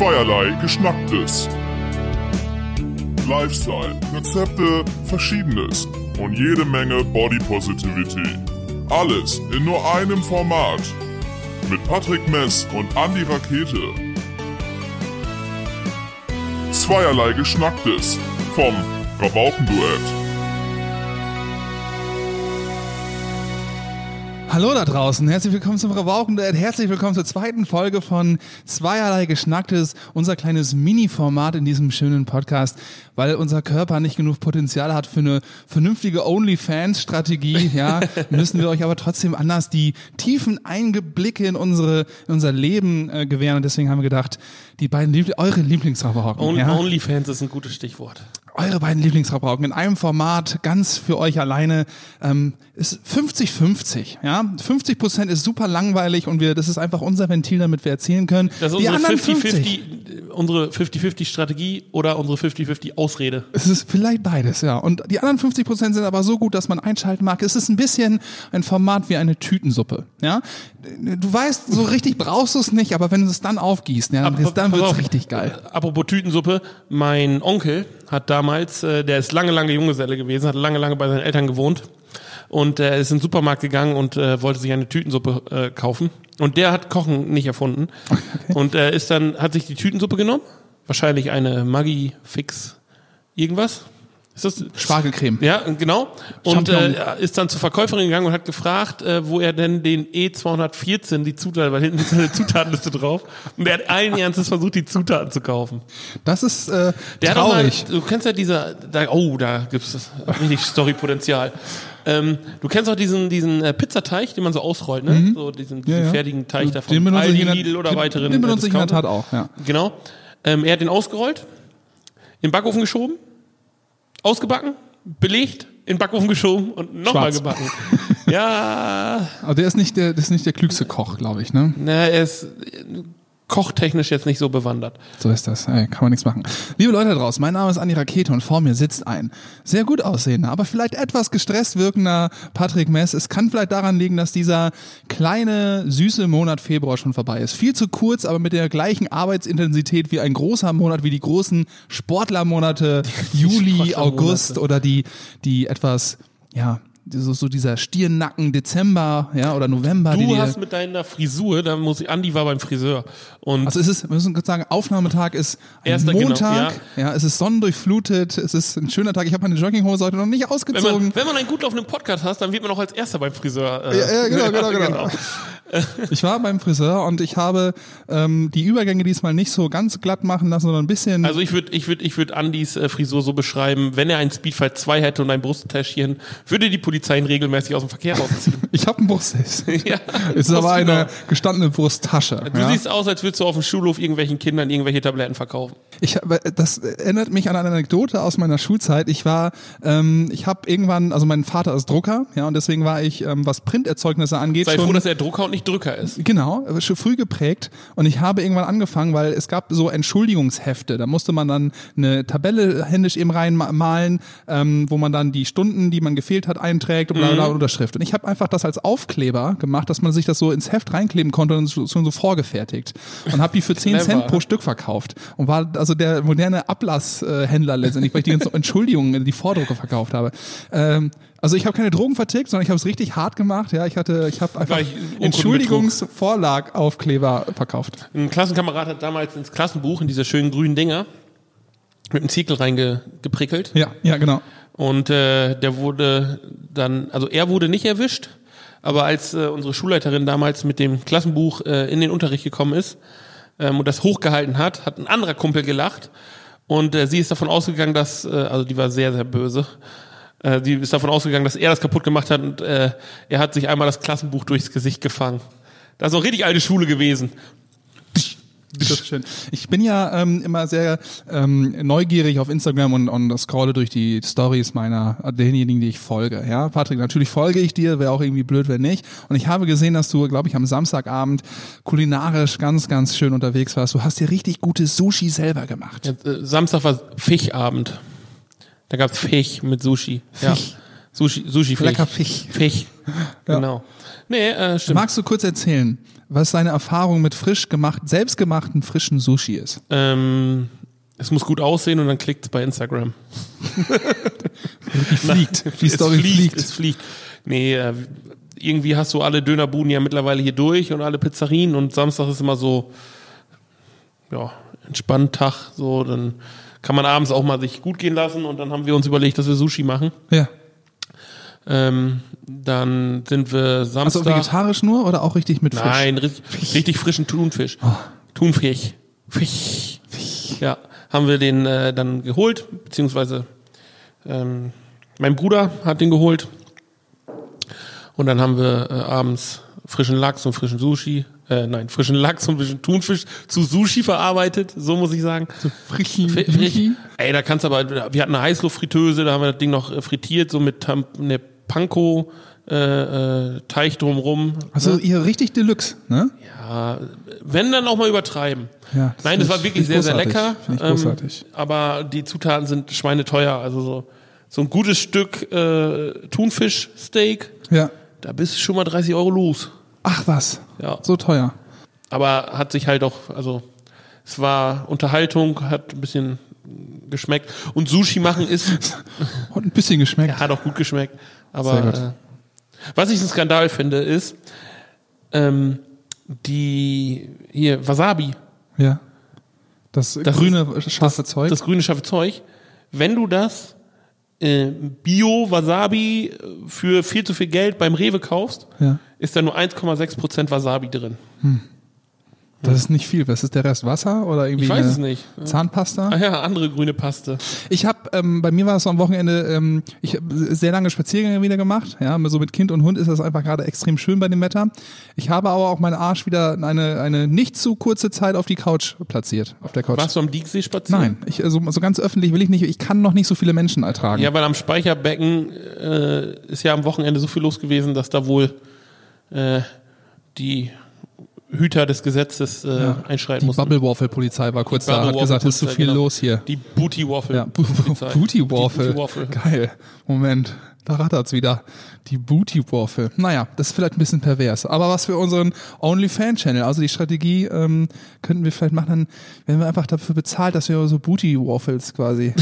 Zweierlei Geschnacktes. Lifestyle, Rezepte, Verschiedenes und jede Menge Body Positivity. Alles in nur einem Format. Mit Patrick Mess und Andy Rakete. Zweierlei Geschnacktes vom Rabaukenduett. Hallo da draußen, herzlich willkommen zum Rauchen. Herzlich willkommen zur zweiten Folge von Zweierlei Geschnacktes, unser kleines Mini-Format in diesem schönen Podcast, weil unser Körper nicht genug Potenzial hat für eine vernünftige OnlyFans-Strategie. Ja, müssen wir euch aber trotzdem anders die tiefen Eingeblicke in unsere in unser Leben äh, gewähren und deswegen haben wir gedacht, die beiden Liebl eure Lieblingsraucherhocken. Only, ja? OnlyFans ist ein gutes Stichwort. Eure beiden Lieblingsraucherhocken in einem Format, ganz für euch alleine, ähm, ist 50-50. Ja, 50 Prozent ist super langweilig und wir, das ist einfach unser Ventil, damit wir erzählen können. Das ist die anderen 50-50, unsere 50-50 Strategie oder unsere 50-50 Ausrede. Es ist vielleicht beides, ja. Und die anderen 50 Prozent sind aber so gut, dass man einschalten mag. Es ist ein bisschen ein Format wie eine Tütensuppe, ja. Du weißt, so richtig brauchst du es nicht, aber wenn du es dann aufgießt, ja, dann, dann wird's auf, richtig geil. äh, Apropos Tütensuppe, mein Onkel hat damals, äh, der ist lange, lange Junggeselle gewesen, hat lange, lange bei seinen Eltern gewohnt und er ist in den Supermarkt gegangen und äh, wollte sich eine Tütensuppe äh, kaufen. Und der hat Kochen nicht erfunden. Und äh, ist dann, hat sich die Tütensuppe genommen, wahrscheinlich eine Maggi Fix irgendwas. Ist das Spargelcreme. Ja, genau. Und Champignon. äh, ist dann zur Verkäuferin gegangen und hat gefragt, äh, wo er denn den E214, die Zutaten, weil hinten ist eine Zutatenliste drauf. Und er hat allen Ernstes versucht, die Zutaten zu kaufen. Das ist äh, Der hat auch mal, traurig. du kennst ja diese, da, oh, da gibt's das richtig Storypotenzial. Ähm, du kennst auch diesen, diesen äh, Pizzateig, den man so ausrollt, ne? So diesen, diesen Mhm. Ja, ja. fertigen Teig davon. Den benutze ich Aldi, in der- oder den- weiteren. den äh, benutze ich in der Discounter. Tat auch, ja. Genau. Ähm, er hat den ausgerollt, in den Backofen geschoben, ausgebacken, belegt, in den Backofen geschoben und nochmal gebacken. ja, Aber der ist nicht der, das ist nicht der klügste Koch, glaube ich, ne? na, er ist kochtechnisch jetzt nicht so bewandert. So ist das. Ey, kann man nichts machen. Liebe Leute da draußen, mein Name ist Andi Rakete und vor mir sitzt ein sehr gut aussehender, aber vielleicht etwas gestresst wirkender Patrick Mess. Es kann vielleicht daran liegen, dass dieser kleine, süße Monat Februar schon vorbei ist. Viel zu kurz, aber mit der gleichen Arbeitsintensität wie ein großer Monat, wie die großen Sportlermonate Juli, Sportlermonate. August oder die, die etwas, ja, so, so dieser Stirnnacken Dezember, ja, oder November. die Du dir- hast mit deiner Frisur, da muss ich, Andi war beim Friseur und also es ist, wir müssen kurz sagen, Aufnahmetag ist Erster, genau, Montag, ja. es ist sonnendurchflutet, es ist ein schöner Tag. Ich habe meine Jogginghose heute noch nicht Wenn ausgezogen. man, wenn man einen gut laufenden Podcast hat, dann wird man auch als Erster beim Friseur. Äh, Ja, ja, genau, genau, genau. Ich war beim Friseur und ich habe ähm, die Übergänge diesmal nicht so ganz glatt machen lassen, sondern ein bisschen. Also ich würde ich würd, ich würd Andys äh, Frisur so beschreiben, wenn er einen Speedfight 2 hätte und ein Brusttäschchen, würde die Polizei ihn regelmäßig aus dem Verkehr rausziehen. ich habe einen Brusthilfs. ja, Es ist aber genau. eine gestandene Brusttasche. Du ja. siehst aus, als würdest du auf dem Schulhof irgendwelchen Kindern irgendwelche Tabletten verkaufen. Ich das erinnert mich an eine Anekdote aus meiner Schulzeit. Ich war, ähm, ich habe irgendwann, also mein Vater ist Drucker, ja, und deswegen war ich, ähm, was Printerzeugnisse angeht, Sei schon froh, dass er Drucker und nicht Drücker ist. Genau, schon früh geprägt. Und ich habe irgendwann angefangen, weil es gab so Entschuldigungshefte. Da musste man dann eine Tabelle händisch eben reinmalen, ähm, wo man dann die Stunden, die man gefehlt hat, einträgt und bla, bla, Unterschrift. Und ich habe einfach das als Aufkleber gemacht, dass man sich das so ins Heft reinkleben konnte und so- schon so vorgefertigt. Und habe die für 10 Clever. Cent pro Stück verkauft. Und war also der moderne Ablasshändler letztendlich, weil ich die ganzen Entschuldigungen, die Vordrucke verkauft habe. Ähm, also ich habe keine Drogen vertickt, sondern ich habe es richtig hart gemacht. Ja, ich hatte, ich habe einfach Gleich Urkundenbetrug. Entschuldigungsvorlagaufkleber verkauft. Ein Klassenkamerad hat damals ins Klassenbuch in diese schönen grünen Dinger mit einem Ziekel reingeprickelt. Ja, ja, genau. Und äh, der wurde dann, also er wurde nicht erwischt, aber als äh, unsere Schulleiterin damals mit dem Klassenbuch äh, in den Unterricht gekommen ist ähm, und das hochgehalten hat, hat ein anderer Kumpel gelacht und äh, sie ist davon ausgegangen, dass, äh, also die war sehr, sehr böse, äh, die ist davon ausgegangen, dass er das kaputt gemacht hat und äh, er hat sich einmal das Klassenbuch durchs Gesicht gefangen. Das ist auch richtig alte Schule gewesen. Das ist schön. Ich bin ja ähm, immer sehr ähm, neugierig auf Instagram und, und scrolle durch die Stories meiner derjenigen, die ich folge. Ja, Patrick, natürlich folge ich dir, wäre auch irgendwie blöd, wenn nicht. Und ich habe gesehen, dass du, glaube ich, am Samstagabend kulinarisch ganz, ganz schön unterwegs warst. Du hast dir richtig gutes Sushi selber gemacht. Äh, Samstag war Fischabend. Da gab's Fisch mit Sushi. Ja. Fisch. Sushi, Sushi Fisch. Lecker Fisch. Fisch. Genau. Nee, äh, stimmt. Magst du kurz erzählen, was deine Erfahrung mit frisch gemacht, selbstgemachten frischen Sushi ist? Ähm, es muss gut aussehen und dann klickt es bei Instagram. Die fliegt. Die es Story fliegt, fliegt. Es fliegt. Nee, äh, irgendwie hast du alle Dönerbuden ja mittlerweile hier durch und alle Pizzerien und Samstag ist immer so, ja, entspannt Tag, so, dann kann man abends auch mal sich gut gehen lassen und dann haben wir uns überlegt, dass wir Sushi machen. Ja. Ähm, dann sind wir Also Samstag. vegetarisch nur oder auch richtig mit Fisch? Nein, richtig, richtig frischen Thunfisch. Thunfisch. Fisch. Ja, haben wir den äh, dann geholt, beziehungsweise ähm, mein Bruder hat den geholt. Und dann haben wir äh, abends frischen Lachs und frischen Sushi, äh, nein, frischen Lachs und frischen Thunfisch zu Sushi verarbeitet, so muss ich sagen. Frischen Fi- Sushi? Frisch. Ey, da kannst du aber, wir hatten eine Heißluftfritteuse, da haben wir das Ding noch äh, frittiert, so mit Tam- ne Panko äh, äh, Teig drumrum. Also ihr richtig Deluxe, ne? Ja, wenn dann auch mal übertreiben. Ja, das Nein, das war ich- wirklich sehr, sehr lecker. Ich großartig. Ähm, aber die Zutaten sind schweineteuer. Also so, so ein gutes Stück äh, Thunfischsteak, Ja. da bist du schon mal 30 Euro los. Ach was. Ja. So teuer. Aber hat sich halt auch, also es war Unterhaltung, hat ein bisschen geschmeckt. Und Sushi machen ist, Hat ein bisschen geschmeckt. hat auch gut geschmeckt. Sehr Aber gut. äh, was ich ein Skandal finde, ist ähm, die hier Wasabi. Ja. Das, Das grüne scharfe Zeug. Das grüne scharfe Zeug. Wenn du das äh, Bio-Wasabi äh, für viel zu viel Geld beim Rewe kaufst, ja. Ist da nur 1,6% Wasabi drin. Das ist nicht viel. Was ist der Rest? Wasser oder irgendwie Ich weiß es nicht. Zahnpasta? Ah ja, andere grüne Paste. Ich habe, ähm, bei mir war es so am Wochenende, ähm, ich habe sehr lange Spaziergänge wieder gemacht. Ja, so mit Kind und Hund ist das einfach gerade extrem schön bei dem Wetter. Ich habe aber auch meinen Arsch wieder eine, eine nicht zu kurze Zeit auf die Couch platziert. Auf der Couch. Warst du am Dieksee spazieren? Nein, ich, also, so ganz öffentlich will ich nicht. Ich kann noch nicht so viele Menschen ertragen. Ja, weil am Speicherbecken äh, ist ja am Wochenende so viel los gewesen, dass da wohl äh, die Hüter des Gesetzes äh, einschreiten die mussten. Bubble Waffle Polizei war kurz da, hat gesagt, es ist zu viel Polizei, los hier. Die Booty Waffle. Ja, Bu Polizei. Booty Waffle. Die Booty Waffle. Geil. Moment. Da rattert's wieder. Die Booty Waffle. Naja, das ist vielleicht ein bisschen pervers. Aber was für unseren OnlyFan-Channel, also die Strategie, ähm, könnten wir vielleicht machen, dann werden wir einfach dafür bezahlt, dass wir so Booty Waffles quasi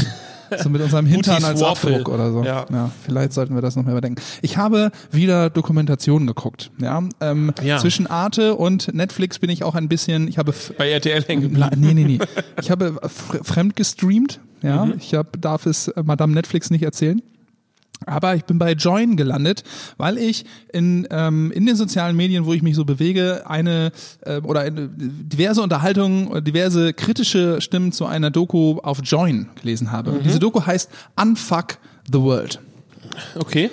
so mit unserem Hintern als. Abdruck oder so. Ja. vielleicht sollten wir das noch mehr überdenken. Ich habe wieder Dokumentationen geguckt. Ja, ähm, Ja. zwischen Arte und Netflix bin ich auch ein bisschen, ich habe Bei RTL hängen. Nee, nee, nee. Ich habe fr- fremd gestreamt. Ja, Mhm. ich hab, darf es äh, Madame Netflix nicht erzählen. Aber ich bin bei Join gelandet, weil ich in, ähm, in den sozialen Medien, wo ich mich so bewege, eine äh, oder eine, diverse Unterhaltungen, diverse kritische Stimmen zu einer Doku auf Join gelesen habe. Und diese Doku heißt Unfuck the World. Okay.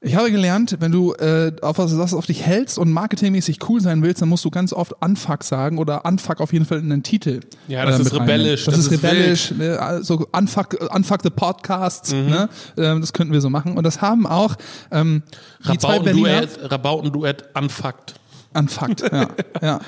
Ich habe gelernt, wenn du äh, auf was, was auf dich hältst und marketingmäßig cool sein willst, dann musst du ganz oft Unfuck sagen oder Unfuck auf jeden Fall in den Titel. Ja, das äh, ist rebellisch, Das, das ist rebellisch. Ne? Also Unfuck, Unfuck the Podcasts. Mhm. Ne? Ähm, das könnten wir so machen. Und das haben auch ähm, die zwei Berliner Rabautenduett, Rabautenduett unfucked. Unfucked. Ja, ja. Und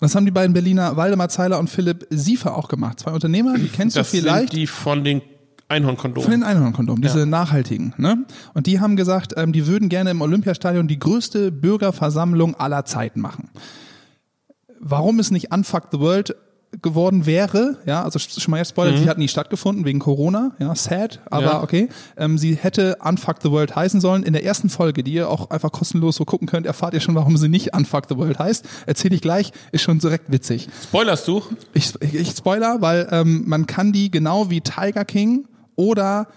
das haben die beiden Berliner Waldemar Zeiler und Philipp Siefer auch gemacht. Zwei Unternehmer, die kennst Das du vielleicht. sind die von den Einhornkondomen. Von den Einhornkondomen, diese Ja. nachhaltigen. Ne? Und die haben gesagt, ähm, die würden gerne im Olympiastadion die größte Bürgerversammlung aller Zeiten machen. Warum es nicht Unfuck the World geworden wäre, ja, also sch- schon mal jetzt Spoiler, sie hat nie stattgefunden wegen Corona, ja, sad, aber Ja. okay. Ähm, sie hätte Unfuck the World heißen sollen. In der ersten Folge, die ihr auch einfach kostenlos so gucken könnt, erfahrt ihr schon, warum sie nicht Unfuck the World heißt. Erzähle ich gleich, ist schon direkt witzig. Spoilerst du? Ich, ich, ich spoiler, weil ähm, man kann die genau wie Tiger King oder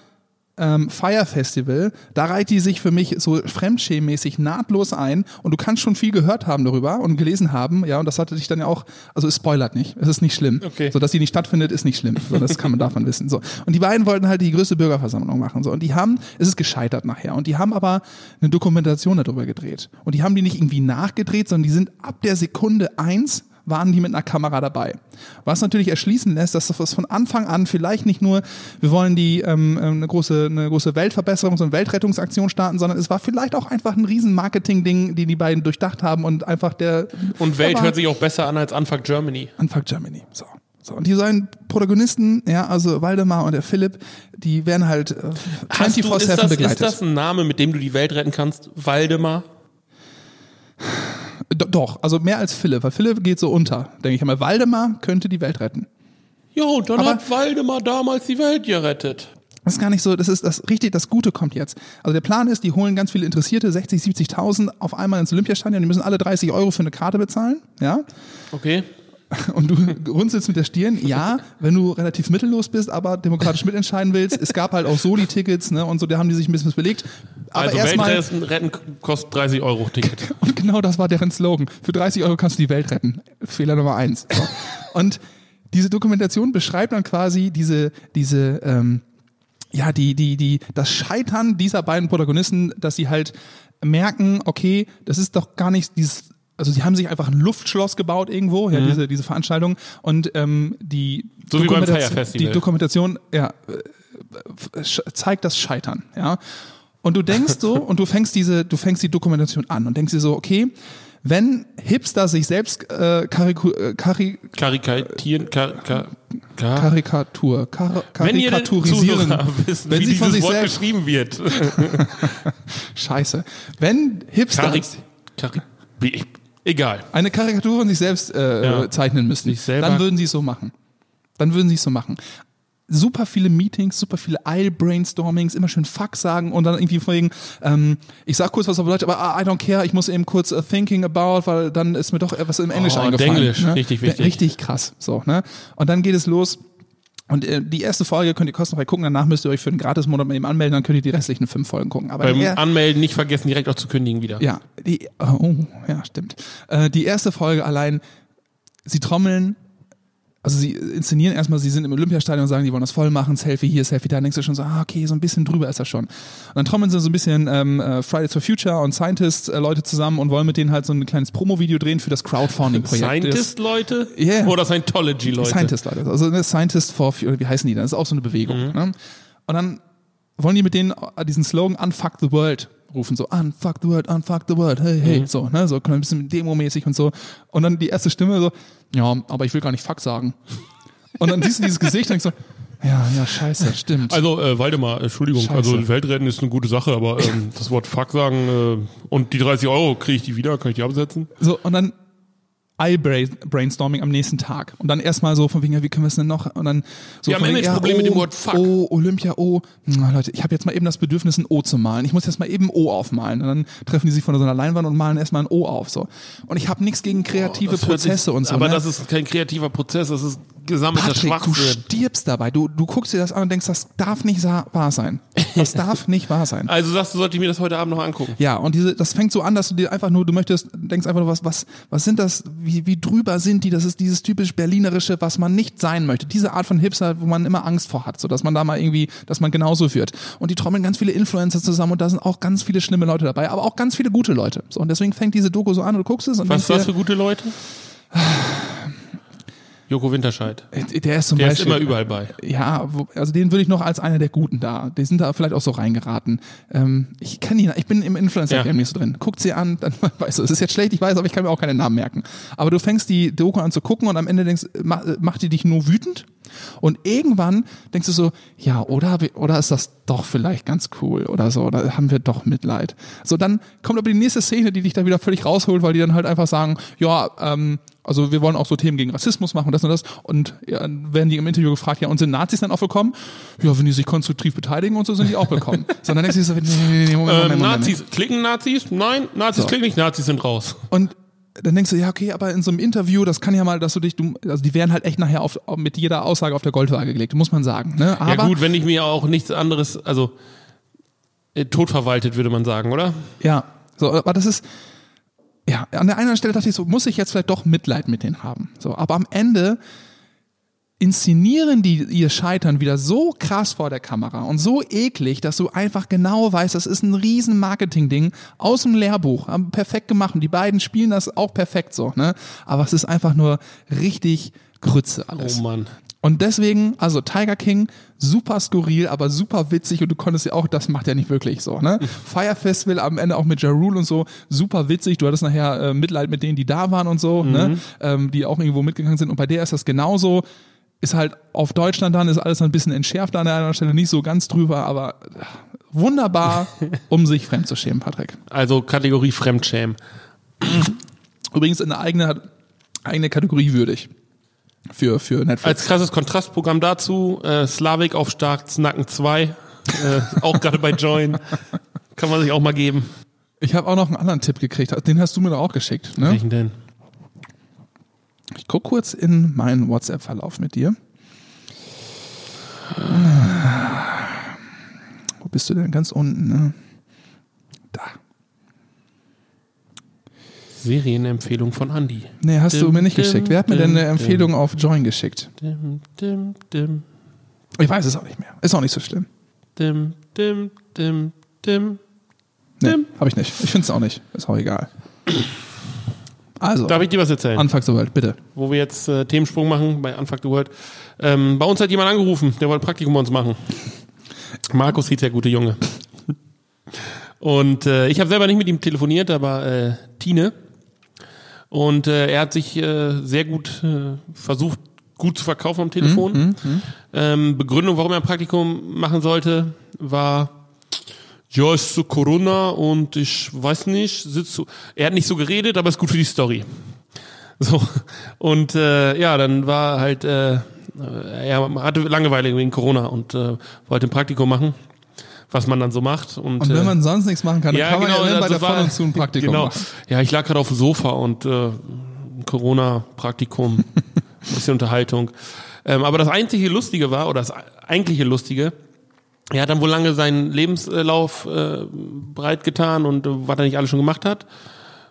ähm, Fire Festival, da reiht die sich für mich so fremdschämmäßig nahtlos ein und du kannst schon viel gehört haben darüber und gelesen haben, ja, und das hatte dich dann ja auch, also es spoilert nicht, es ist nicht schlimm. Okay. So, dass die nicht stattfindet, ist nicht schlimm. So, das kann man davon wissen. So. Und die beiden wollten halt die größte Bürgerversammlung machen. So. Und die haben, es ist gescheitert nachher. Und die haben aber eine Dokumentation darüber gedreht. Und die haben die nicht irgendwie nachgedreht, sondern die sind ab der Sekunde eins waren die mit einer Kamera dabei. Was natürlich erschließen lässt, dass das von Anfang an vielleicht nicht nur, wir wollen die ähm, eine große eine große Weltverbesserungs- und Weltrettungsaktion starten, sondern es war vielleicht auch einfach ein riesen Marketing-Ding, die die beiden durchdacht haben und einfach der Und Welt hört sich auch besser an als Unfuck Germany. Unfuck Germany. So. So, und die beiden Protagonisten, ja, also Waldemar und der Philipp, die werden halt äh, Hast du, ist, 24-7 das, begleitet. ist das ein Name, mit dem du die Welt retten kannst? Waldemar? Do- Doch, also mehr als Philipp, weil Philipp geht so unter, denke ich einmal. Waldemar könnte die Welt retten. Jo, dann Aber- hat Waldemar damals die Welt gerettet. Das ist gar nicht so, das ist das richtig, das Gute kommt jetzt. Also der Plan ist, die holen ganz viele Interessierte, 60, 70.000 auf einmal ins Olympiastadion, die müssen alle 30 Euro für eine Karte bezahlen, ja. Okay. Und du runzelst mit der Stirn, ja, wenn du relativ mittellos bist, aber demokratisch mitentscheiden willst. Es gab halt auch Soli-Tickets, ne, und so, da haben die sich ein bisschen belegt. Aber Also erstmal, Weltretten retten kostet 30 Euro Ticket. und genau das war deren Slogan. Für 30 Euro kannst du die Welt retten. Fehler Nummer eins. So. Und diese Dokumentation beschreibt dann quasi diese, diese, ähm, ja, die, die, die, das Scheitern dieser beiden Protagonisten, dass sie halt merken, okay, das ist doch gar nicht dieses, also sie haben sich einfach ein Luftschloss gebaut irgendwo, ja, diese, diese Veranstaltung und ähm, die, Mhm. So Dokumentation- die Dokumentation, ja, äh, zeigt das Scheitern, ja. Und du denkst so, und du fängst diese, du fängst die Dokumentation an und denkst dir so, okay, wenn Hipster sich selbst äh, kariku, äh, kari, Karikatieren, kar, kar, kar. Karikatur, kar, Wenn ihr karikaturisieren, Zuhörer wissen, wenn wie sie von sich Wort selbst, geschrieben wird. scheiße, wenn Karik, Hipster Karik, wie, egal. eine Karikatur von sich selbst äh, Ja. zeichnen selber. dann würden sie es so machen. Dann würden sie es so machen. Super viele Meetings, super viele Eil-Brainstormings, immer schön Fuck sagen und dann irgendwie wegen, ähm, ich sag kurz was auf Deutsch, aber ah, I don't care, ich muss eben kurz uh, thinking about, weil dann ist mir doch etwas im Englisch Oh, eingefallen. Denglisch, ne? richtig wichtig. Richtig krass, so, ne? Und dann geht es los. Und äh, die erste Folge könnt ihr kostenfrei gucken, danach müsst ihr euch für einen Gratis-Monat mit ihm anmelden, dann könnt ihr die restlichen fünf Folgen gucken. Aber Beim der- Anmelden nicht vergessen, direkt auch zu kündigen wieder. ja, die, oh, ja, stimmt. Äh, die erste Folge allein, sie trommeln, also sie inszenieren erstmal, sie sind im Olympiastadion und sagen, die wollen das voll machen, Selfie hier, Selfie da, denkst du schon so, ah, okay, so ein bisschen drüber ist das schon. Und dann trommeln sie so ein bisschen ähm, äh, Fridays for Future und Scientists äh, zusammen und wollen mit denen halt so ein kleines Promo-Video drehen für das Crowdfunding-Projekt. Scientist-Leute? Yeah. Oder Scientology-Leute? Scientist, Leute. Also eine Scientist for, wie heißen die dann? Das ist auch so eine Bewegung. Ne? Und dann wollen die mit denen diesen Slogan Unfuck the World rufen, so Unfuck the World, Unfuck the World, hey, hey, so, ne, so ein bisschen Demo-mäßig und so. Und dann die erste Stimme so, ja, aber ich will gar nicht Fuck sagen. Und dann siehst du dieses Gesicht und denkst so, ja, ja, scheiße, stimmt. Also, äh, Waldemar, Entschuldigung, Scheiße. also Weltretten ist eine gute Sache, aber ähm, das Wort Fuck sagen äh, und die 30 Euro, kriege ich die wieder, kann ich die absetzen? So, und dann Eye-Brainstorming am nächsten Tag. Und dann erstmal so von wegen, ja, wie können wir es denn noch? Und dann so Wir haben von wegen, ja, mit dem oh, Wort Fuck. Oh, Olympia, oh. Na, Leute, ich habe jetzt mal eben das Bedürfnis, ein O zu malen. Ich muss jetzt mal eben ein O aufmalen. Und dann treffen die sich vor so einer Leinwand und malen erstmal ein O auf. So. Und ich habe nichts gegen kreative hört Prozesse sich- und so. Aber ne? das ist kein kreativer Prozess, das ist gesammelter Patrick, du Schwachsinn. stirbst dabei. Du, du guckst dir das an und denkst, das darf nicht wahr sein. Das darf nicht wahr sein. Also sagst du, sollte ich mir das heute Abend noch angucken? Ja, und diese, das fängt so an, dass du dir einfach nur, du möchtest, denkst einfach nur, was, was, was sind das, wie, wie drüber sind die? Das ist dieses typisch Berlinerische, was man nicht sein möchte. Diese Art von Hipster, wo man immer Angst vor hat, so dass man da mal irgendwie, dass man genauso wird. Und die trommeln ganz viele Influencer zusammen und da sind auch ganz viele schlimme Leute dabei, aber auch ganz viele gute Leute. So, und deswegen fängt diese Doku so an und du guckst es und Was das für gute Leute? Joko Winterscheid. dir, der ist zum Der ist Beispiel, immer überall bei. Ja, wo, also den würde ich noch als einer der Guten da. Die sind da vielleicht auch so reingeraten. Ähm, ich kenne ihn, ich bin im Influencer-Game Ja. nicht so drin. Guckt sie an, dann weißt du, es ist jetzt schlecht, ich weiß, aber ich kann mir auch keine Namen merken. Aber du fängst die Doku an zu gucken und am Ende denkst, ma- macht die dich nur wütend. Und irgendwann denkst du so, ja, oder, oder ist das doch vielleicht ganz cool oder so, oder haben wir doch Mitleid. So, dann kommt aber die nächste Szene, die dich da wieder völlig rausholt, weil die dann halt einfach sagen, ja, ähm, also wir wollen auch so Themen gegen Rassismus machen und das und das. Und ja, dann werden die im Interview gefragt, ja, und sind Nazis dann auch willkommen? Ja, wenn die sich konstruktiv beteiligen und so, sind die auch willkommen. so, und dann denkst du so, nee, nee, nee, Moment, Ähm, Moment, Moment. Nazis, klicken Nazis? Nein, Nazis So. klicken nicht, Nazis sind raus. Und dann denkst du, ja, okay, aber in so einem Interview, das kann ja mal, dass du dich, du, also die werden halt echt nachher auf, auf, mit jeder Aussage auf der Goldwaage gelegt, muss man sagen. Ne? Aber, ja gut, wenn ich mir auch nichts anderes, also äh, totverwaltet, würde man sagen, oder? Ja, so, aber das ist, ja, an der einen Stelle dachte ich so, muss ich jetzt vielleicht doch Mitleid mit denen haben. So, aber am Ende inszenieren die ihr Scheitern wieder so krass vor der Kamera und so eklig, dass du einfach genau weißt, das ist ein riesen Marketing-Ding aus dem Lehrbuch, haben perfekt gemacht und die beiden spielen das auch perfekt so, ne? Aber es ist einfach nur richtig Grütze alles. Oh Mann. Und deswegen, also Tiger King, super skurril, aber super witzig und du konntest ja auch, das macht er nicht wirklich so, ne? Fire Festival am Ende auch mit Ja Rule und so, super witzig. Du hattest nachher äh, Mitleid mit denen, die da waren und so, ne? Ähm, die auch irgendwo mitgegangen sind. Und bei der ist das genauso ist halt auf Deutschland dann, ist alles ein bisschen entschärft an der einen Stelle, nicht so ganz drüber, aber wunderbar, um sich fremd zu schämen, Patrick. Also Kategorie Fremdschämen. Übrigens eine eigene, eigene Kategorie würdig für, für Netflix. Als krasses Kontrastprogramm dazu, äh, Slavik auf Starks Nacken 2, äh, auch gerade bei Join. Kann man sich auch mal geben. ich habe auch noch einen anderen Tipp gekriegt, den hast du mir doch auch geschickt. Ne? Welchen denn? Ich guck kurz in meinen WhatsApp-Verlauf mit dir. Wo bist du denn? Ganz unten, ne? Da. Serienempfehlung von Andy. Nee, hast du Dim, mir nicht dim, geschickt. Wer hat mir dim, denn eine dim. Empfehlung auf Join geschickt? Dim, dim, dim, Ich weiß es auch nicht mehr. Ist auch nicht so schlimm. dim, dim, dim, dim. Nee, Dim. habe ich nicht. Ich finde es auch nicht. Ist auch egal. Also, Darf ich dir was erzählen? Anfang so weit, bitte. Wo wir jetzt äh, Themensprung machen bei Unfuck the World. Ähm, bei uns hat jemand angerufen, der wollte ein Praktikum bei uns machen. Markus hieß der gute Junge. Und äh, ich habe selber nicht mit ihm telefoniert, aber äh, Tine. Und äh, er hat sich äh, sehr gut äh, versucht, gut zu verkaufen am Telefon. Ähm, Begründung, warum er ein Praktikum machen sollte, war, ja, ist so Corona und ich weiß nicht, sitzt so. Er hat nicht so geredet, aber ist gut für die Story. So. Und äh, ja, dann war halt, äh, er hatte Langeweile wegen Corona und äh, wollte ein Praktikum machen, was man dann so macht. Und, Und wenn äh, man sonst nichts machen kann, dann kann man ja immerhin bei der war- Von und zu ein Praktikum genau. machen. Ja, ich lag gerade auf dem Sofa und äh, Corona-Praktikum, ein bisschen Unterhaltung. Ähm, aber das einzige Lustige war, oder das eigentliche Lustige, er hat dann wohl lange seinen Lebenslauf äh, breit getan und äh, was er nicht alles schon gemacht hat.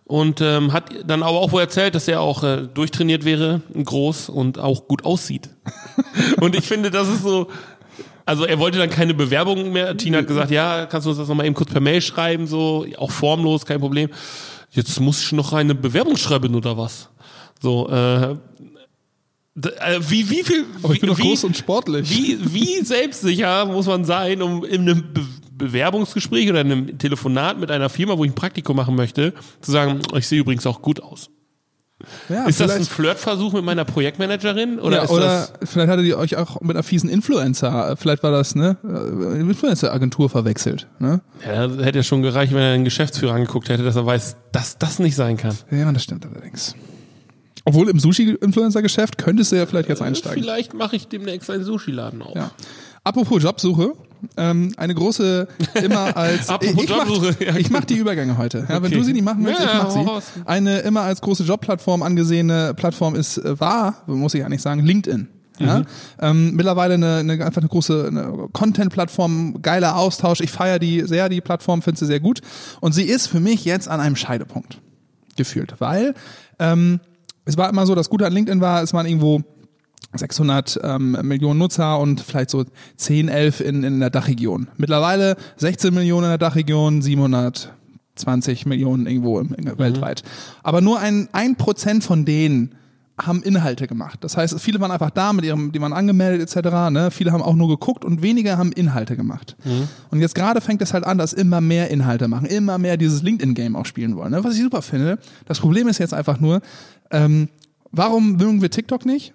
Und ähm, hat dann aber auch wohl erzählt, dass er auch äh, durchtrainiert wäre, groß und auch gut aussieht. und ich finde, das ist so, also er wollte dann keine Bewerbung mehr. Tina hat gesagt, ja, kannst du uns das nochmal eben kurz per Mail schreiben, so, auch formlos, kein Problem. Jetzt muss ich noch eine Bewerbung schreiben oder was? So, äh, äh, wie, wie viel, Aber ich bin doch wie, groß und sportlich. wie, wie selbstsicher muss man sein, um in einem Be Bewerbungsgespräch oder in einem Telefonat mit einer Firma, wo ich ein Praktikum machen möchte, zu sagen, ich sehe übrigens auch gut aus. Ja, Ist das ein Flirtversuch mit meiner Projektmanagerin? Oder ja, oder vielleicht hattet ihr euch auch mit einer fiesen Influencer, äh, vielleicht war das, ne, äh, Influencer-Agentur verwechselt, ne? Ja, das hätte ja schon gereicht, wenn er den Geschäftsführer angeguckt hätte, dass er weiß, dass das nicht sein kann. Ja, das stimmt allerdings. Obwohl im Sushi-Influencer-Geschäft könntest du ja vielleicht jetzt einsteigen. Vielleicht mache ich demnächst einen Sushi-Laden auf. Ja. Apropos Jobsuche, ähm, eine große immer als Apropos ich, Jobsuche, ja, ich mach die Übergänge heute. Ja, Wenn Okay. du sie nicht machen willst, Ja, ich mach sie. raus. Eine immer als große Jobplattform angesehene Plattform ist äh, war, muss ich eigentlich sagen, LinkedIn. Ja? Ähm, mittlerweile eine, eine einfach eine große Content-Plattform, geiler Austausch. Ich feiere die sehr, die Plattform, finde sie sehr gut. Und sie ist für mich jetzt an einem Scheidepunkt gefühlt, weil ähm, es war immer so, das Gute an LinkedIn war, es waren irgendwo 600 ähm, Millionen Nutzer und vielleicht so 10, 11 in, in der Dachregion. Mittlerweile 16 Millionen in der Dachregion, 720 Millionen irgendwo im, im, weltweit. Aber nur ein, ein Prozent von denen haben Inhalte gemacht. Das heißt, viele waren einfach da mit ihrem, die waren angemeldet etc. Ne? Viele haben auch nur geguckt und wenige haben Inhalte gemacht. Und jetzt gerade fängt es halt an, dass immer mehr Inhalte machen, immer mehr dieses LinkedIn-Game auch spielen wollen. Ne? Was ich super finde. Das Problem ist jetzt einfach nur, ähm, warum mögen wir TikTok nicht?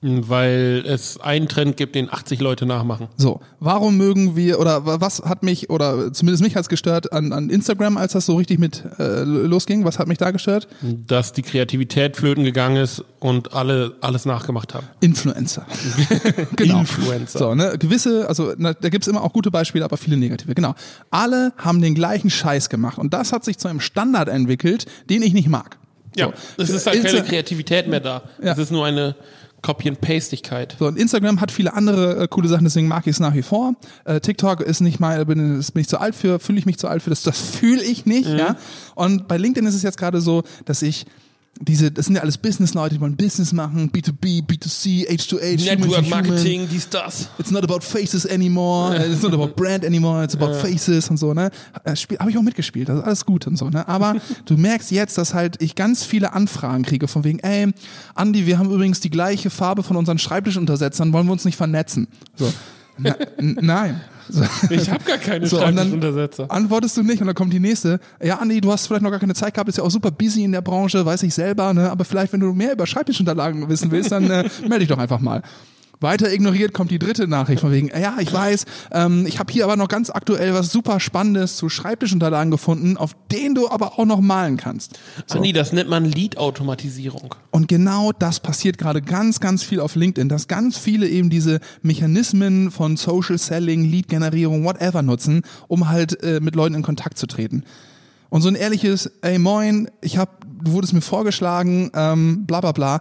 Weil es einen Trend gibt, den 80 Leute nachmachen. So, warum mögen wir oder wa- was hat mich oder zumindest mich hat's gestört an, an Instagram, als das so richtig mit äh, losging? Was hat mich da gestört? Dass die Kreativität flöten gegangen ist und alle alles nachgemacht haben. Influencer. genau. Influencer. So, ne, gewisse, also na, da gibt's immer auch gute Beispiele, aber viele negative. Genau. Alle haben den gleichen Scheiß gemacht und das hat sich zu einem Standard entwickelt, den ich nicht mag. Ja, So. es ist halt keine Kreativität mehr da. Ja. Es ist nur eine Copy-and-Pastigkeit. So, und Instagram hat viele andere äh, coole Sachen, deswegen mag ich es nach wie vor. Äh, TikTok ist nicht mal, bin, bin ich zu alt für, fühle ich mich zu alt für, das, das fühle ich nicht, Mhm. ja. Und bei LinkedIn ist es jetzt gerade so, dass ich diese, das sind ja alles Business-Leute, die wollen Business machen, B2B, B2C, H2H, human to Network human. Marketing, dies, das. It's not about faces anymore. It's not about brand anymore. It's about faces und so, ne? Habe ich auch mitgespielt. Das ist alles gut und so, ne? Aber du merkst jetzt, dass halt ich ganz viele Anfragen kriege von wegen, ey, Andi, wir haben übrigens die gleiche Farbe von unseren Schreibtischuntersetzern, wollen wir uns nicht vernetzen? So. Na, nein. So. Ich habe gar keine So, Schreibtischuntersetzer. antwortest du nicht und dann kommt die nächste. Ja, Andi, du hast vielleicht noch gar keine Zeit gehabt, ist ja auch super busy in der Branche, weiß ich selber, ne? aber vielleicht, wenn du mehr über Schreibtischunterlagen wissen willst, dann äh, melde dich doch einfach mal. Weiter ignoriert kommt die dritte Nachricht von wegen, ja, ich weiß, ähm, ich habe hier aber noch ganz aktuell was super Spannendes zu Schreibtischunterlagen gefunden, auf denen du aber auch noch malen kannst. So. Andi, das nennt man Lead-Automatisierung. Und genau das passiert gerade ganz, ganz viel auf LinkedIn, dass ganz viele eben diese Mechanismen von Social Selling, Lead-Generierung, whatever nutzen, um halt äh, mit Leuten in Kontakt zu treten. Und so ein ehrliches, ey moin, ich hab, du wurdest mir vorgeschlagen, ähm, bla bla bla,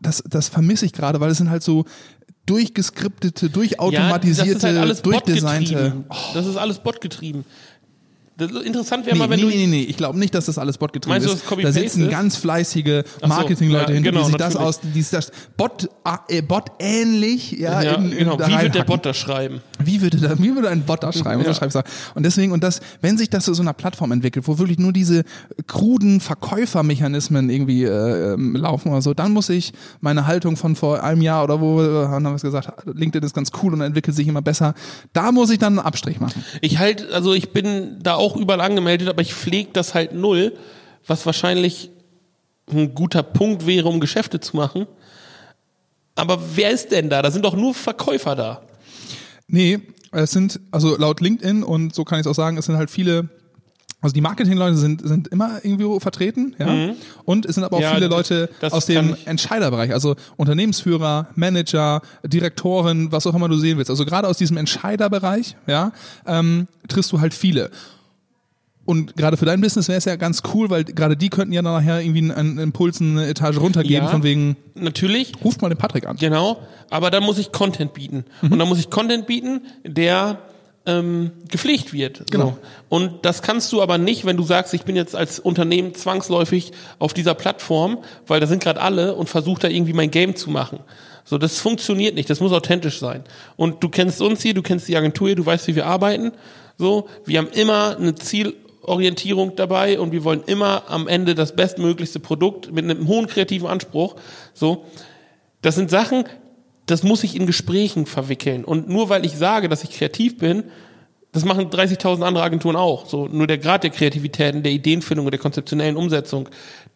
das, das vermisse ich gerade, weil es sind halt so durchgeskriptete, durchautomatisierte, ja, das ist halt alles durchdesignte. botgetrieben. Das ist alles botgetrieben. Das interessant wäre Nee, mal, wenn nee, du nee, nee, nee, ich glaube nicht, dass das alles Bot-getrieben Meinst du, ist. dass Copy-Paste da sitzen ist? ganz fleißige Ach so, Marketingleute ja, hinter, genau, die sich das natürlich. aus, die sich das Bot, äh, Bot ähnlich, ja, ja, in, in genau. da Wie wird der. Bot das schreiben? Wie würde, da, wie würde ein Bot das schreiben? Ja. Du. Und deswegen, und das, wenn sich das zu so einer Plattform entwickelt, wo wirklich nur diese kruden Verkäufermechanismen irgendwie äh, ähm, laufen oder so, dann muss ich meine Haltung von vor einem Jahr oder wo haben wir es gesagt, LinkedIn ist ganz cool und entwickelt sich immer besser, da muss ich dann einen Abstrich machen. Ich halt, also ich bin da auch überall angemeldet, aber ich pflege das halt null, was wahrscheinlich ein guter Punkt wäre, um Geschäfte zu machen. Aber wer ist denn da? Da sind doch nur Verkäufer da. Nee, es sind, also laut LinkedIn und so kann ich es auch sagen, es sind halt viele, also die Marketingleute sind, sind immer irgendwo vertreten, ja. Und es sind aber auch Mhm. Ja, viele Leute aus dem ich- Entscheiderbereich, also Unternehmensführer, Manager, Direktoren, was auch immer du sehen willst. Also gerade aus diesem Entscheiderbereich, ja, ähm, triffst du halt viele. Und gerade für dein Business wäre es ja ganz cool, weil gerade die könnten ja nachher irgendwie einen, Impuls eine Etage runtergeben, Ja. von wegen, Natürlich, ruft mal den Patrick an. Genau, aber dann muss ich Content bieten. Mhm. Und dann muss ich Content bieten, der ähm, gepflegt wird. Genau. So. Und das kannst du aber nicht, wenn du sagst, ich bin jetzt als Unternehmen zwangsläufig auf dieser Plattform, weil da sind gerade alle und versuche da irgendwie mein Game zu machen. So, das funktioniert nicht, das muss authentisch sein. Und du kennst uns hier, du kennst die Agentur hier, du weißt, wie wir arbeiten. So, wir haben immer eine Zielorientierung dabei und wir wollen immer am Ende das bestmöglichste Produkt mit einem hohen kreativen Anspruch. So, das sind Sachen, das muss ich in Gesprächen verwickeln. Und nur weil ich sage, dass ich kreativ bin, das machen 30.000 andere Agenturen auch. So, nur der Grad der Kreativität, der Ideenfindung und der konzeptionellen Umsetzung,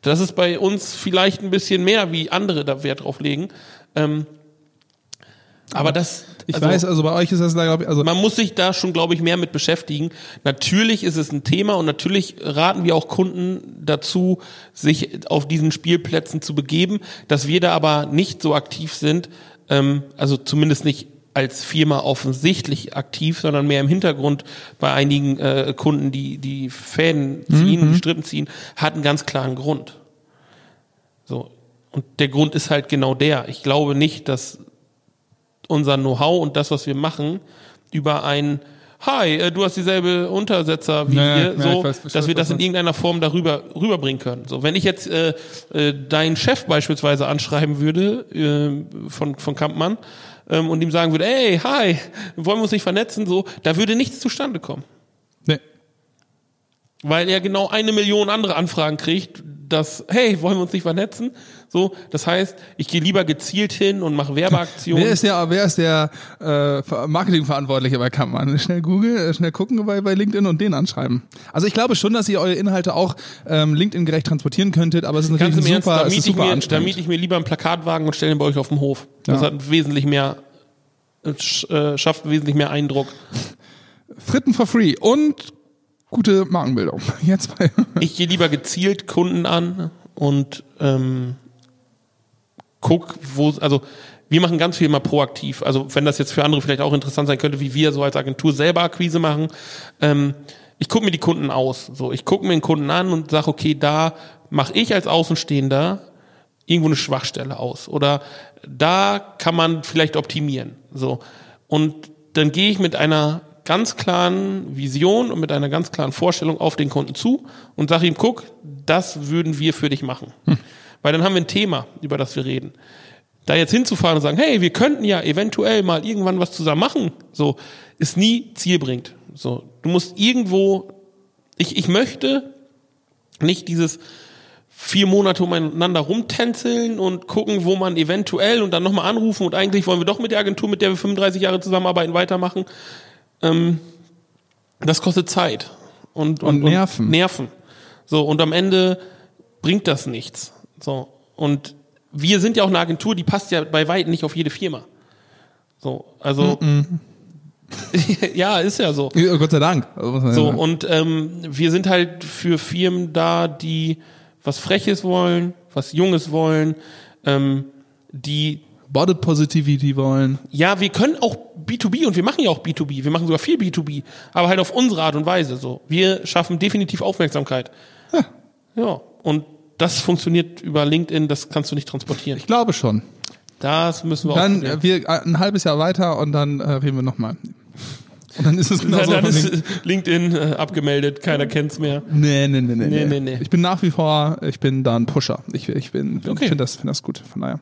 das ist bei uns vielleicht ein bisschen mehr, wie andere da Wert drauf legen. Ähm, aber das, Ich also- weiß, also bei euch ist das, glaube ich, also man muss sich da schon, glaube ich, mehr mit beschäftigen. Natürlich ist es ein Thema und natürlich raten wir auch Kunden dazu, sich auf diesen Spielplätzen zu begeben. Dass wir da aber nicht so aktiv sind, ähm, also zumindest nicht als Firma offensichtlich aktiv, sondern mehr im Hintergrund bei einigen äh, Kunden, die die Fäden ziehen, die Strippen ziehen, hat einen ganz klaren Grund. So. Und der Grund ist halt genau der. Ich glaube nicht, dass unser Know-how und das, was wir machen, über ein Hi, äh, du hast dieselbe Untersetzer wie Ja, ja, wir, so, weiß, dass wir das in irgendeiner Form darüber rüberbringen können. So, wenn ich jetzt äh, äh, deinen Chef beispielsweise anschreiben würde äh, von von Kampmann ähm, und ihm sagen würde, ey, hi, wollen wir uns nicht vernetzen, so, da würde nichts zustande kommen, nee. weil er genau eine Million andere Anfragen kriegt, dass hey, wollen wir uns nicht vernetzen, so, das heißt, ich gehe lieber gezielt hin und mache Werbeaktionen. Wer ist der, wer ist der äh, Ver- Marketingverantwortliche bei Kampmann? Schnell Google, äh, schnell gucken bei, bei LinkedIn und den anschreiben. Also ich glaube schon, dass ihr eure Inhalte auch ähm, LinkedIn-gerecht transportieren könntet, aber es ist natürlich super, Ernst, da es ist miete, ich super mir, da miete ich mir lieber einen Plakatwagen und stelle ihn bei euch auf dem Hof. Das Ja. hat wesentlich mehr, äh, äh, schafft wesentlich mehr Eindruck. Fritten for free und gute Markenbildung. Jetzt Ich gehe lieber gezielt Kunden an und ähm, guck, wo, also wir machen ganz viel mal proaktiv. Also wenn das jetzt für andere vielleicht auch interessant sein könnte, wie wir so als Agentur selber Akquise machen. Ähm, ich gucke mir die Kunden aus. So, ich gucke mir den Kunden an und sage, okay, da mache ich als Außenstehender irgendwo eine Schwachstelle aus. Oder da kann man vielleicht optimieren. So. Und dann gehe ich mit einer ganz klaren Vision und mit einer ganz klaren Vorstellung auf den Kunden zu und sage ihm, guck, das würden wir für dich machen. Weil dann haben wir ein Thema, über das wir reden. Da jetzt hinzufahren und sagen, hey, wir könnten ja eventuell mal irgendwann was zusammen machen, so, ist nie zielbringend. So, du musst irgendwo, ich, ich möchte nicht dieses vier Monate umeinander rumtänzeln und gucken, wo man eventuell und dann nochmal anrufen und eigentlich wollen wir doch mit der Agentur, mit der wir 35 Jahre zusammenarbeiten, weitermachen. Ähm, das kostet Zeit und, Und Nerven. Nerven. So, und am Ende bringt das nichts. So, und wir sind ja auch eine Agentur, die passt ja bei weitem nicht auf jede Firma. So, also, ja, ist ja so. Ja, Gott sei Dank. Also So, sagen. und ähm, wir sind halt für Firmen da, die was Freches wollen, was Junges wollen, ähm, die Body Positivity wollen. ja, wir können auch B2B und wir machen ja auch B2B. Wir machen sogar viel B2B, aber halt auf unsere Art und Weise so. Wir schaffen definitiv Aufmerksamkeit. Ja, und das funktioniert über LinkedIn, das kannst du nicht transportieren. Ich glaube schon. Das müssen wir Dann ausprobieren. äh, wir äh, ein halbes Jahr weiter und dann äh, reden wir nochmal. Und dann ist es genau Dann, so. dann ist LinkedIn äh, abgemeldet, keiner kennt's mehr. Nee, nee, nee, nee, Nee, nee, nee, nee. Ich bin nach wie vor, ich bin da ein Pusher. Ich, ich bin, Okay. finde das, finde das gut. Von daher.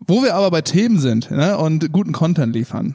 Wo wir aber bei Themen sind ne, und guten Content liefern.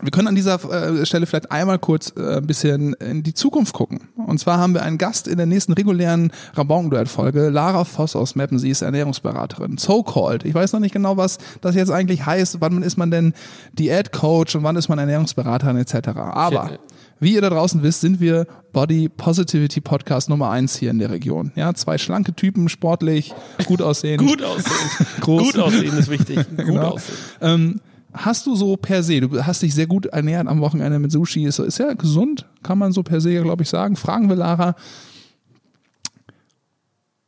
Wir können an dieser äh, Stelle vielleicht einmal kurz äh, ein bisschen in die Zukunft gucken. Und zwar haben wir einen Gast in der nächsten regulären Rabaukenduett-Folge, Lara Voss aus Meppen. Sie ist Ernährungsberaterin. So-called. Ich weiß noch nicht genau, was das jetzt eigentlich heißt. Wann ist man denn Diät-Coach und wann ist man Ernährungsberaterin etc. Aber Ja. Wie ihr da draußen wisst, sind wir Body Positivity Podcast Nummer eins hier in der Region. Ja, zwei schlanke Typen, sportlich, gut aussehen. Gut aussehen. Groß. Gut aussehen ist wichtig. Gut Genau. aussehen. Ähm, hast du so per se, du hast dich sehr gut ernährt am Wochenende mit Sushi, ist, ist ja gesund, kann man so per se, glaube ich, sagen. Fragen wir Lara.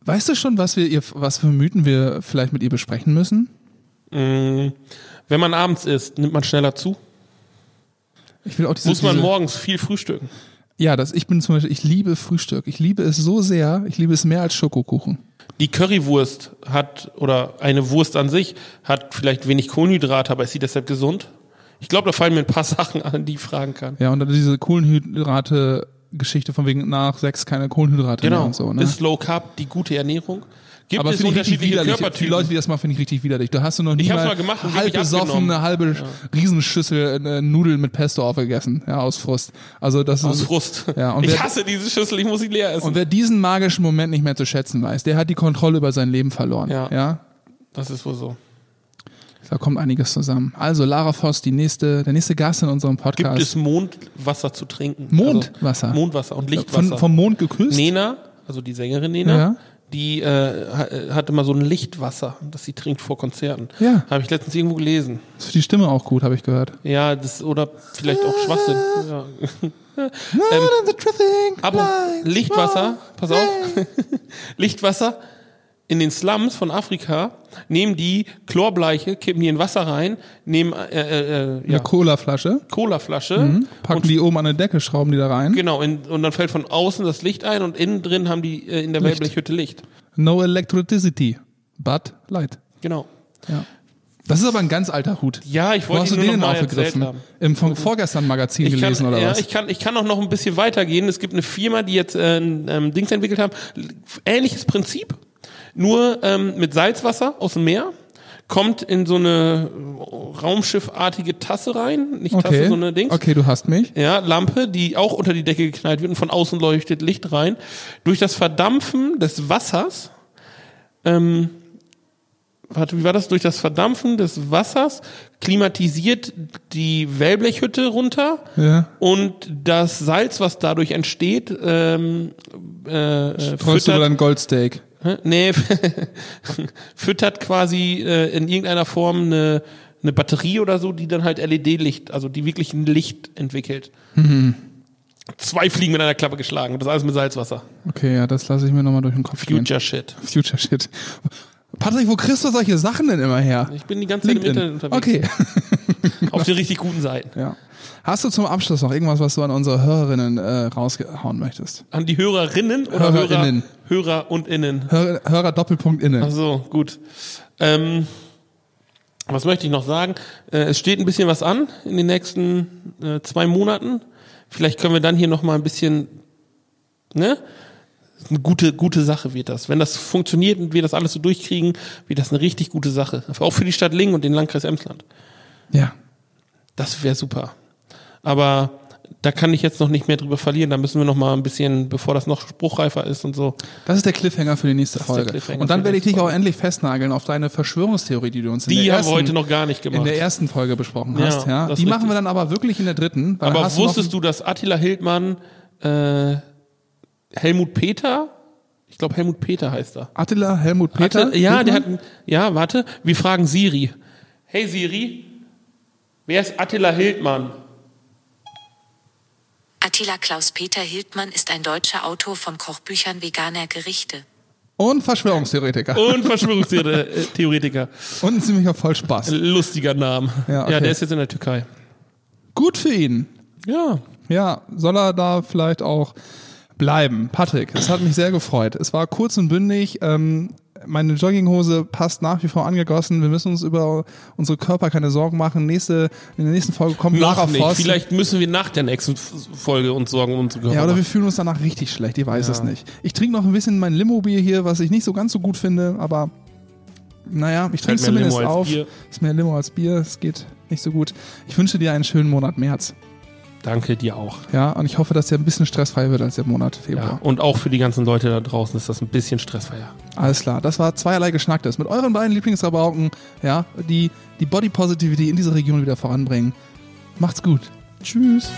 Weißt du schon, was wir ihr, was für Mythen wir vielleicht mit ihr besprechen müssen? Mm, Wenn man abends isst, nimmt man schneller zu. Ich will auch diese, Muss man diese, morgens viel frühstücken. Ja, das, ich bin zum Beispiel, ich liebe Frühstück. Ich liebe es so sehr, ich liebe es mehr als Schokokuchen. Die Currywurst hat, oder eine Wurst an sich, hat vielleicht wenig Kohlenhydrate, aber ist sie deshalb gesund? Ich glaube, da fallen mir ein paar Sachen an, die ich fragen kann. Ja, und dann diese Kohlenhydrate Geschichte von wegen nach sechs keine Kohlenhydrate mehr Genau. und so, ne? Ist Low Carb die gute Ernährung? Gibt Aber es finde ich richtig unterschiedliche widerlich. Die Körpertypen? Leute, die das machen, finde ich richtig widerlich. Du hast du noch nie Ich mal, mal gemacht und halb besoffen, eine halbe Riesenschüssel äh, Nudeln mit Pesto aufgegessen, ja, aus Frust. Also das Aus ist, Frust. Ja, und ich wer- hasse diese Schüssel, ich muss sie leer essen. Und wer diesen magischen Moment nicht mehr zu schätzen weiß, der hat die Kontrolle über sein Leben verloren. Ja. ja? das ist wohl so. Da kommt einiges zusammen. Also Lara Voss, die nächste, der nächste Gast in unserem Gibt Podcast. es Mondwasser zu trinken? Mondwasser? Also Mondwasser und Lichtwasser. Von, vom Mond geküsst? Nena, also die Sängerin Nena, Ja. Die äh, ha- hat immer so ein Lichtwasser, das sie trinkt vor Konzerten. Ja. Habe ich letztens irgendwo gelesen. Ist für die Stimme auch gut, habe ich gehört. Ja, das oder vielleicht auch Schwachsinn. Ja. Truthing Aber. Lichtwasser, pass auf, Lichtwasser in den Slums von Afrika nehmen die Chlorbleiche, kippen die in Wasser rein, nehmen äh, äh, äh, ja, Eine Colaflasche, Colaflasche packen die oben an eine Decke, schrauben die da rein. Genau, in, und dann fällt von außen das Licht ein und innen drin haben die äh, in der Licht. Wellblechhütte Licht. No electricity, but light. Genau. Ja. Das ist aber ein ganz alter Hut. Ja, ich Wo wollte hast du ihn nur den aufgegriffen? Im vom vorgestern Magazin Ich kann, gelesen oder ja, was? ich kann, ich kann auch noch ein bisschen weitergehen. Es gibt eine Firma, die jetzt äh, ein ähm, Dings entwickelt haben. Ähnliches Prinzip, nur ähm, mit Salzwasser aus dem Meer. Kommt in so eine raumschiffartige Tasse rein. Nicht Tasse, okay. so eine Dings. okay, du hast mich. Ja, Lampe, die auch unter die Decke geknallt wird und von außen leuchtet Licht rein. Durch das Verdampfen des Wassers, ähm, warte, wie war das? Durch das Verdampfen des Wassers klimatisiert die Wellblechhütte runter Ja. und das Salz, was dadurch entsteht, ähm, äh, äh, Freust du über dein Goldsteak? Nee, füttert quasi äh, in irgendeiner Form eine, eine Batterie oder so, die dann halt LED-Licht, also die wirklich ein Licht entwickelt. Mhm. Zwei Fliegen mit einer Klappe geschlagen. Das alles mit Salzwasser. Okay, ja, das lasse ich mir nochmal durch den Kopf gehen. Future Shit. Future Shit. Patrick, wo kriegst du solche Sachen denn immer her? Ich bin die ganze Zeit im LinkedIn. Internet unterwegs. Okay. Auf den richtig guten Seiten. ja. Hast du zum Abschluss noch irgendwas, was du an unsere Hörerinnen äh, raushauen möchtest? An die Hörerinnen oder Hörerinnen. Hörer, Hörer und Innen? Hörer, Hörer Doppelpunkt innen. Ach so, gut. Ähm, was möchte ich noch sagen? Äh, es steht ein bisschen was an in den nächsten äh, zwei Monaten. Vielleicht können wir dann hier noch mal ein bisschen, ne? Eine gute, gute Sache wird das. Wenn das funktioniert und wir das alles so durchkriegen, wird das eine richtig gute Sache. Auch für die Stadt Lingen und den Landkreis Emsland. Ja. Das wäre super. Aber da kann ich jetzt noch nicht mehr drüber verlieren. Da müssen wir noch mal ein bisschen, bevor das noch spruchreifer ist und so. Das ist der Cliffhanger für die nächste Folge. Und dann werde ich dich auch endlich festnageln auf deine Verschwörungstheorie, die du uns in Die der ersten, heute noch gar nicht in gemacht. der ersten Folge besprochen Ja, hast. Ja, die ist machen wir richtig. dann aber wirklich in der dritten. Aber wusstest du, dass Attila Hildmann äh, Helmut Peter, ich glaube Helmut Peter heißt er. Attila Helmut Peter? Hatte, ja, der hat, ja, warte, wir fragen Siri. Hey Siri, wer ist Attila Hildmann? Attila Klaus-Peter Hildmann ist ein deutscher Autor von Kochbüchern veganer Gerichte. Und Verschwörungstheoretiker. Und Verschwörungstheoretiker. Und ein ziemlicher Vollspaß. Lustiger Name. Ja, okay. ja, der ist jetzt in der Türkei. Gut für ihn. Ja, Ja, soll er da vielleicht auch bleiben. Patrick, es hat mich sehr gefreut. Es war kurz und bündig. Ähm, meine Jogginghose passt nach wie vor angegossen. Wir müssen uns über unsere Körper keine Sorgen machen. Nächste, in der nächsten Folge kommt noch Lara nicht. Voss. Vielleicht müssen wir nach der nächsten Folge uns Sorgen um unsere Körper Ja, oder wir fühlen uns danach richtig schlecht. Ich weiß es nicht. Ich trinke noch ein bisschen mein Limo-Bier hier, was ich nicht so ganz so gut finde, aber naja, ich trinke es zumindest auf. Bier. Ist mehr Limo als Bier. Es geht nicht so gut. Ich wünsche dir einen schönen Monat März. Danke dir auch. Ja, und ich hoffe, dass der ein bisschen stressfreier wird als der Monat Ja, Februar. und auch für die ganzen Leute da draußen ist das ein bisschen stressfreier. Alles klar, das war zweierlei Geschnacktes mit euren beiden Lieblingsrabauken, ja, die die Body Positivity in dieser Region wieder voranbringen. Macht's gut. Tschüss.